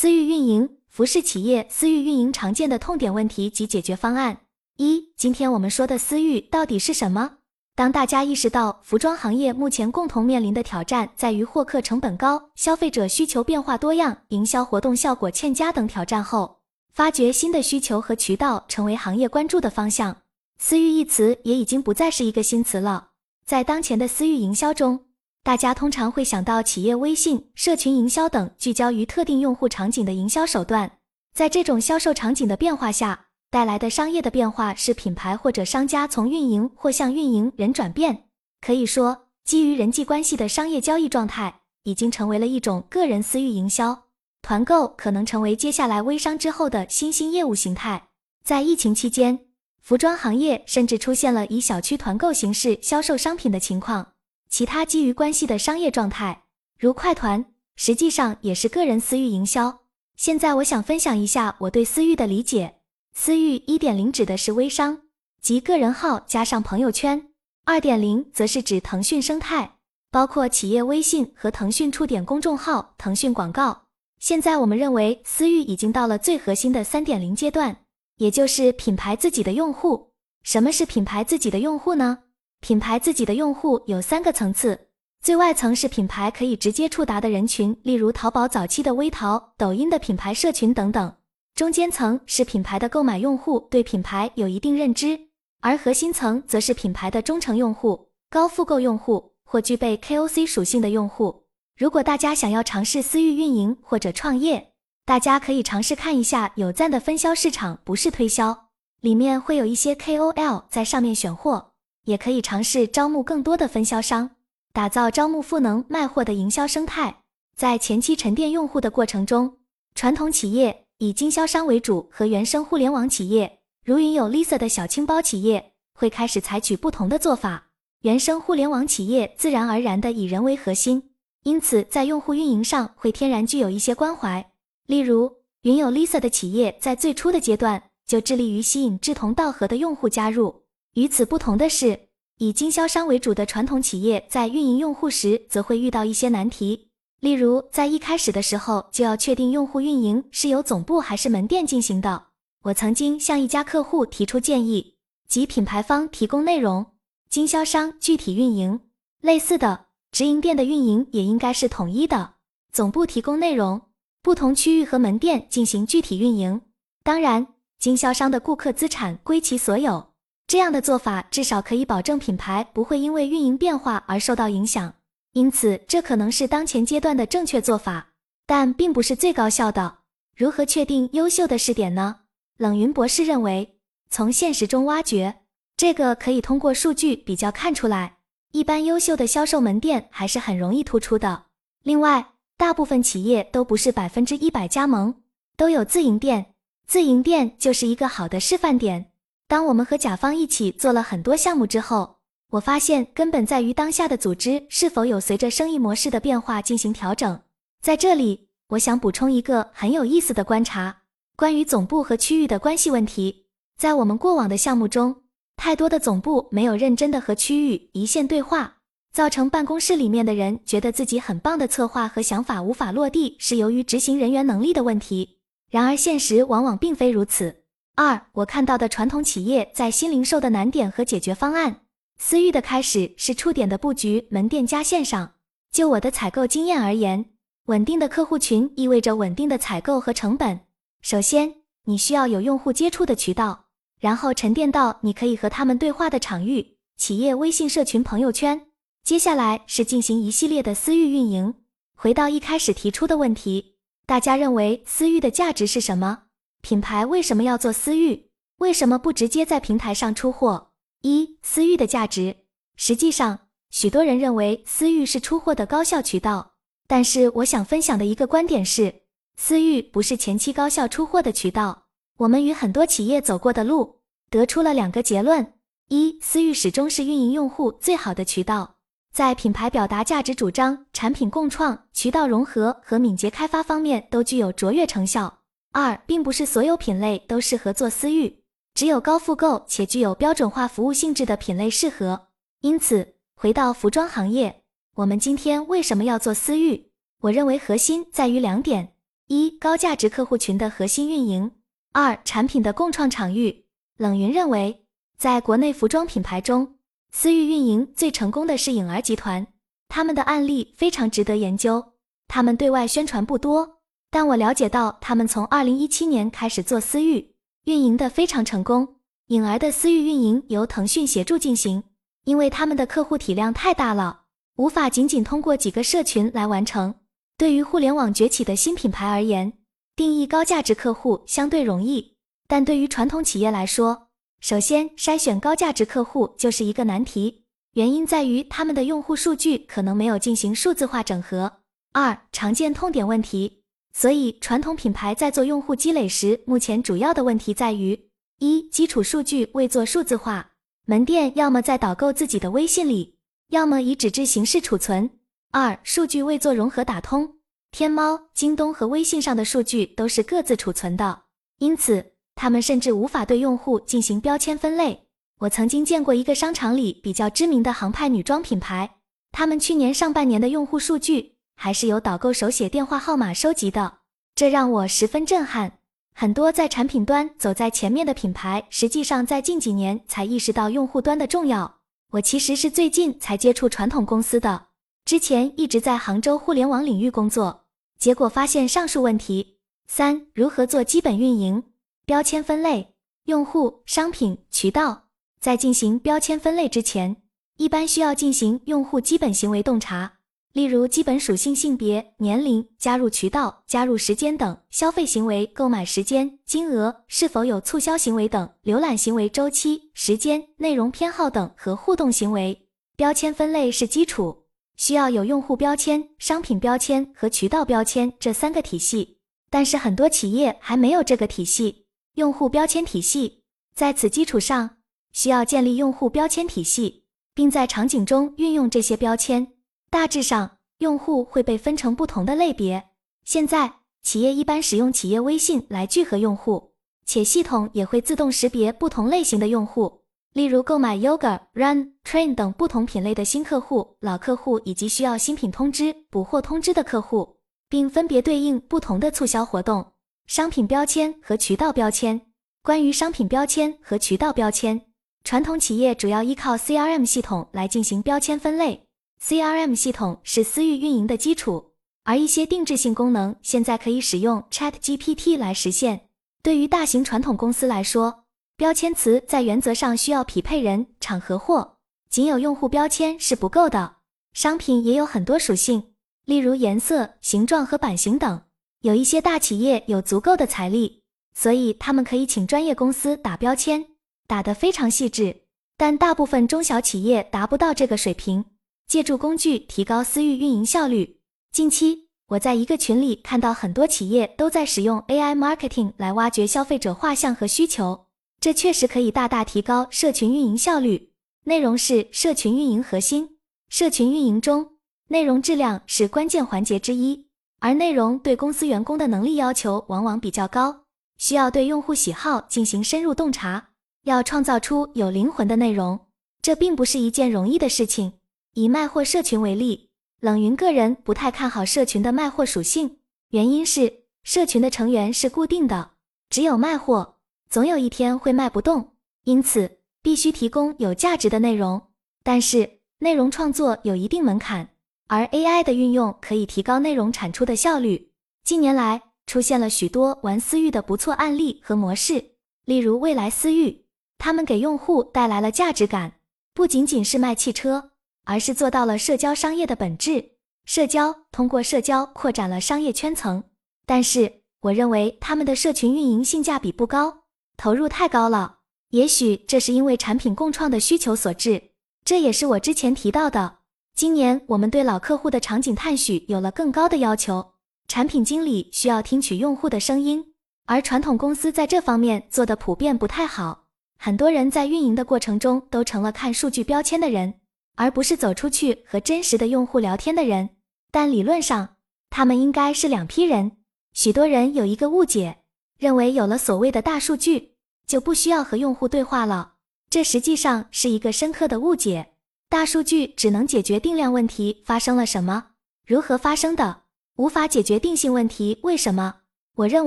私域运营，服饰企业私域运营常见的痛点问题及解决方案。一，今天我们说的私域到底是什么？当大家意识到服装行业目前共同面临的挑战在于获客成本高、消费者需求变化多样、营销活动效果欠佳等挑战后，发掘新的需求和渠道成为行业关注的方向。私域一词也已经不再是一个新词了。在当前的私域营销中，大家通常会想到企业微信、社群营销等聚焦于特定用户场景的营销手段。在这种销售场景的变化下，带来的商业的变化是品牌或者商家从运营或向运营人转变。可以说，基于人际关系的商业交易状态已经成为了一种个人私域营销。团购可能成为接下来微商之后的新兴业务形态。在疫情期间，服装行业甚至出现了以小区团购形式销售商品的情况。其他基于关系的商业状态，如快团，实际上也是个人私域营销。现在我想分享一下我对私域的理解。私域一点零指的是微商，即个人号加上朋友圈；二点零则是指腾讯生态，包括企业微信和腾讯触点公众号、腾讯广告。现在我们认为私域已经到了最核心的三点零阶段，也就是品牌自己的用户。什么是品牌自己的用户呢？品牌自己的用户有三个层次，最外层是品牌可以直接触达的人群，例如淘宝早期的微淘、抖音的品牌社群等等；中间层是品牌的购买用户，对品牌有一定认知；而核心层则是品牌的忠诚用户、高复购用户或具备 KOC 属性的用户。如果大家想要尝试私域运营或者创业，大家可以尝试看一下有赞的分销市场，不是推销，里面会有一些 KOL 在上面选货。也可以尝试招募更多的分销商，打造招募赋能卖货的营销生态。在前期沉淀用户的过程中，传统企业以经销商为主和原生互联网企业，如云有 Lisa 的小青包企业，会开始采取不同的做法。原生互联网企业自然而然的以人为核心，因此在用户运营上会天然具有一些关怀。例如，云有 Lisa 的企业在最初的阶段就致力于吸引志同道合的用户加入。与此不同的是，以经销商为主的传统企业在运营用户时，则会遇到一些难题。例如，在一开始的时候就要确定用户运营是由总部还是门店进行的。我曾经向一家客户提出建议，即品牌方提供内容，经销商具体运营。类似的，直营店的运营也应该是统一的，总部提供内容，不同区域和门店进行具体运营。当然，经销商的顾客资产归其所有。这样的做法至少可以保证品牌不会因为运营变化而受到影响，因此这可能是当前阶段的正确做法，但并不是最高效的。如何确定优秀的试点呢？冷云博士认为，从现实中挖掘，这个可以通过数据比较看出来。一般优秀的销售门店还是很容易突出的。另外，大部分企业都不是百分之一百加盟，都有自营店，自营店就是一个好的示范点。当我们和甲方一起做了很多项目之后，我发现根本在于当下的组织是否有随着生意模式的变化进行调整。在这里，我想补充一个很有意思的观察，关于总部和区域的关系问题。在我们过往的项目中，太多的总部没有认真的和区域一线对话，造成办公室里面的人觉得自己很棒的策划和想法无法落地，是由于执行人员能力的问题。然而现实往往并非如此。二，我看到的传统企业在新零售的难点和解决方案。私域的开始是触点的布局，门店加线上。就我的采购经验而言，稳定的客户群意味着稳定的采购和成本。首先，你需要有用户接触的渠道，然后沉淀到你可以和他们对话的场域，企业微信社群、朋友圈。接下来是进行一系列的私域运营。回到一开始提出的问题，大家认为私域的价值是什么？品牌为什么要做私域？为什么不直接在平台上出货？一、私域的价值。实际上，许多人认为私域是出货的高效渠道，但是我想分享的一个观点是，私域不是前期高效出货的渠道。我们与很多企业走过的路，得出了两个结论：一、私域始终是运营用户最好的渠道，在品牌表达价值主张、产品共创、渠道融合和敏捷开发方面都具有卓越成效。二，并不是所有品类都适合做私域，只有高复购且具有标准化服务性质的品类适合。因此，回到服装行业，我们今天为什么要做私域？我认为核心在于两点：一、高价值客户群的核心运营；二、产品的共创场域。冷云认为，在国内服装品牌中，私域运营最成功的是颖儿集团，他们的案例非常值得研究。他们对外宣传不多，但我了解到他们从二零一七年开始做私域运营的非常成功。颖儿的私域运营由腾讯协助进行，因为他们的客户体量太大了，无法仅仅通过几个社群来完成。对于互联网崛起的新品牌而言，定义高价值客户相对容易，但对于传统企业来说，首先筛选高价值客户就是一个难题。原因在于他们的用户数据可能没有进行数字化整合。二、常见痛点问题。所以，传统品牌在做用户积累时，目前主要的问题在于：一、基础数据未做数字化，门店要么在导购自己的微信里，要么以纸质形式储存；二、数据未做融合打通，天猫、京东和微信上的数据都是各自储存的，因此他们甚至无法对用户进行标签分类。我曾经见过一个商场里比较知名的航派女装品牌，他们去年上半年的用户数据。还是由导购手写电话号码收集的，这让我十分震撼。很多在产品端走在前面的品牌，实际上在近几年才意识到用户端的重要。我其实是最近才接触传统公司的，之前一直在杭州互联网领域工作，结果发现上述问题。三、如何做基本运营？标签分类，用户、商品、渠道，在进行标签分类之前，一般需要进行用户基本行为洞察。例如基本属性、性别、年龄、加入渠道、加入时间等消费行为、购买时间、金额、是否有促销行为等浏览行为周期、时间、内容偏好等和互动行为。标签分类是基础，需要有用户标签、商品标签和渠道标签这三个体系。但是很多企业还没有这个体系，用户标签体系。在此基础上，需要建立用户标签体系，并在场景中运用这些标签。大致上，用户会被分成不同的类别。现在，企业一般使用企业微信来聚合用户，且系统也会自动识别不同类型的用户，例如购买 Yoga、Run、Train 等不同品类的新客户、老客户以及需要新品通知、补货通知的客户，并分别对应不同的促销活动。商品标签和渠道标签。关于商品标签和渠道标签，传统企业主要依靠 CRM 系统来进行标签分类。CRM 系统是私域运营的基础，而一些定制性功能现在可以使用 ChatGPT 来实现。对于大型传统公司来说，标签词在原则上需要匹配人、场合或仅有用户标签是不够的。商品也有很多属性，例如颜色、形状和版型等。有一些大企业有足够的财力，所以他们可以请专业公司打标签，打得非常细致。但大部分中小企业达不到这个水平。借助工具提高私域运营效率。近期我在一个群里看到很多企业都在使用 AI marketing 来挖掘消费者画像和需求，这确实可以大大提高社群运营效率。内容是社群运营核心，社群运营中内容质量是关键环节之一，而内容对公司员工的能力要求往往比较高，需要对用户喜好进行深入洞察，要创造出有灵魂的内容，这并不是一件容易的事情。以卖货社群为例，冷云个人不太看好社群的卖货属性，原因是社群的成员是固定的，只有卖货，总有一天会卖不动，因此必须提供有价值的内容。但是内容创作有一定门槛，而 AI 的运用可以提高内容产出的效率。近年来出现了许多玩私域的不错案例和模式，例如未来私域，他们给用户带来了价值感，不仅仅是卖汽车。而是做到了社交商业的本质，社交通过社交扩展了商业圈层。但是，我认为他们的社群运营性价比不高，投入太高了。也许这是因为产品共创的需求所致。这也是我之前提到的，今年我们对老客户的场景探许有了更高的要求。产品经理需要听取用户的声音，而传统公司在这方面做的普遍不太好。很多人在运营的过程中都成了看数据标签的人。而不是走出去和真实的用户聊天的人，但理论上他们应该是两批人。许多人有一个误解，认为有了所谓的大数据就不需要和用户对话了，这实际上是一个深刻的误解。大数据只能解决定量问题发生了什么，如何发生的，无法解决定性问题为什么。我认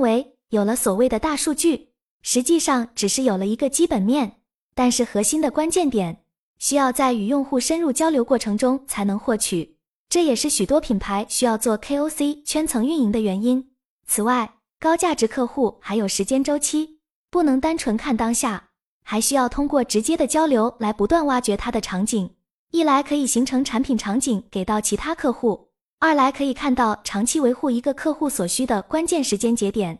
为有了所谓的大数据，实际上只是有了一个基本面，但是核心的关键点需要在与用户深入交流过程中才能获取，这也是许多品牌需要做 KOC 圈层运营的原因。此外，高价值客户还有时间周期，不能单纯看当下，还需要通过直接的交流来不断挖掘他的场景。一来可以形成产品场景给到其他客户，二来可以看到长期维护一个客户所需的关键时间节点。